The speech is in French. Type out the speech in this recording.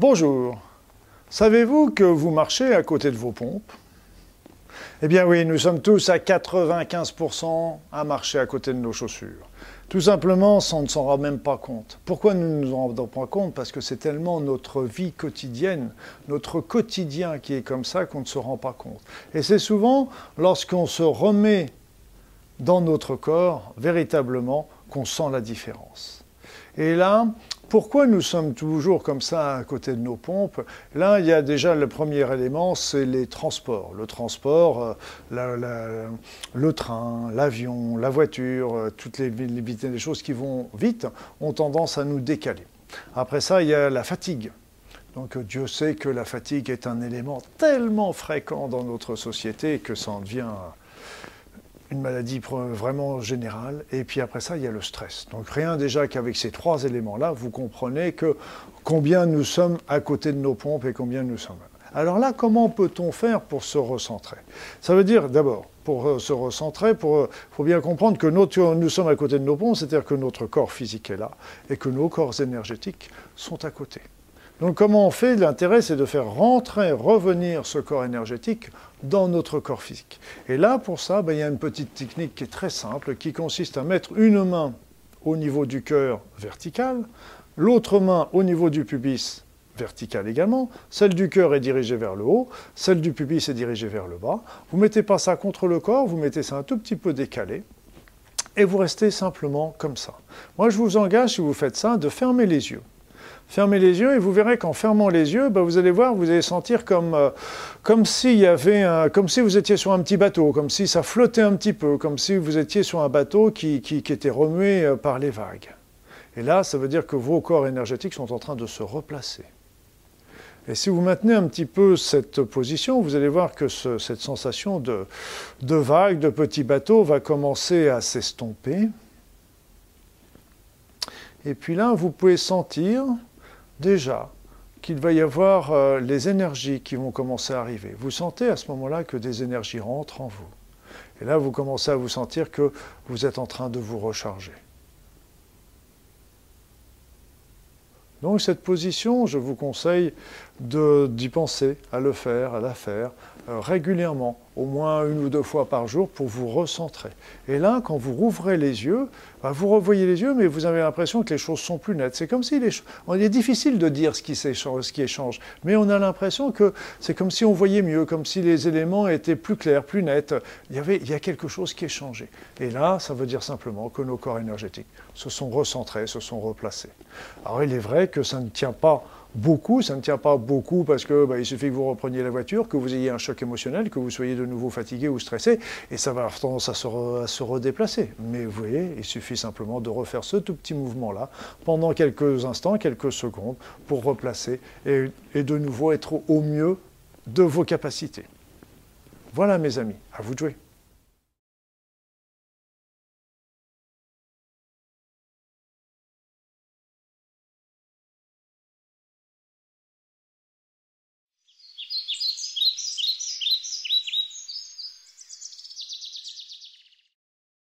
Bonjour. Savez-vous que vous marchez à côté de vos pompes? Eh bien oui, nous sommes tous à 95% à marcher à côté de nos chaussures. Tout simplement, on ne s'en rend même pas compte. Pourquoi nous ne nous en rendons pas compte? Parce que c'est tellement notre vie quotidienne, notre quotidien qui est comme ça qu'on ne se rend pas compte. Et c'est souvent lorsqu'on se remet dans notre corps, véritablement, qu'on sent la différence. Et là, pourquoi nous sommes toujours comme ça à côté de nos pompes Là, il y a déjà le premier élément, c'est les transports. Le transport, euh, le train, l'avion, la voiture, euh, toutes les, les choses qui vont vite ont tendance à nous décaler. Après ça, il y a la fatigue. Donc Dieu sait que la fatigue est un élément tellement fréquent dans notre société que ça en devient une maladie vraiment générale. Et puis après ça, il y a le stress. Donc rien déjà qu'avec ces trois éléments-là, vous comprenez que combien nous sommes à côté de nos pompes et combien nous sommes. Alors là, comment peut-on faire pour se recentrer? Ça veut dire d'abord, pour euh, se recentrer, il euh, faut bien comprendre que nous sommes à côté de nos pompes, c'est-à-dire que notre corps physique est là et que nos corps énergétiques sont à côté. Donc comment on fait L'intérêt, c'est de faire rentrer, revenir ce corps énergétique dans notre corps physique. Et là, pour ça, ben, il y a une petite technique qui est très simple, qui consiste à mettre une main au niveau du cœur vertical, l'autre main au niveau du pubis vertical également, celle du cœur est dirigée vers le haut, celle du pubis est dirigée vers le bas. Vous ne mettez pas ça contre le corps, vous mettez ça un tout petit peu décalé, et vous restez simplement comme ça. Moi, je vous engage, si vous faites ça, de fermer les yeux. Fermez les yeux et vous verrez qu'en fermant les yeux, ben, vous allez voir, vous allez sentir comme, euh, comme si vous étiez sur un petit bateau, comme si ça flottait un petit peu, comme si vous étiez sur un bateau qui était remué euh, par les vagues. Et là, ça veut dire que vos corps énergétiques sont en train de se replacer. Et si vous maintenez un petit peu cette position, vous allez voir que cette sensation de, de vague, de petit bateau va commencer à s'estomper. Et puis là, vous pouvez sentir déjà qu'il va y avoir euh, les énergies qui vont commencer à arriver. Vous sentez à ce moment-là que des énergies rentrent en vous. Et là, vous commencez à vous sentir que vous êtes en train de vous recharger. Donc cette position, je vous conseille d'y penser, à le faire, à la faire euh, régulièrement, au moins une ou deux fois par jour pour vous recentrer. Et là, quand vous rouvrez les yeux, bah, vous revoyez les yeux, mais vous avez l'impression que les choses sont plus nettes. C'est comme si les Il est difficile de dire ce qui, ce qui échange, mais on a l'impression que c'est comme si on voyait mieux, comme si les éléments étaient plus clairs, plus nets. Il y, avait... Il y a quelque chose qui est changé. Et là, ça veut dire simplement que nos corps énergétiques se sont recentrés, se sont replacés. Alors il est vrai que ça ne tient pas beaucoup, ça ne tient pas beaucoup parce que bah, il suffit que vous repreniez la voiture, que vous ayez un choc émotionnel, que vous soyez nouveau fatigué ou stressé, et ça va avoir tendance à se, redéplacer. Mais vous voyez, il suffit simplement de refaire ce tout petit mouvement-là pendant quelques instants, quelques secondes, pour replacer et, et de nouveau être au mieux de vos capacités. Voilà mes amis, à vous de jouer.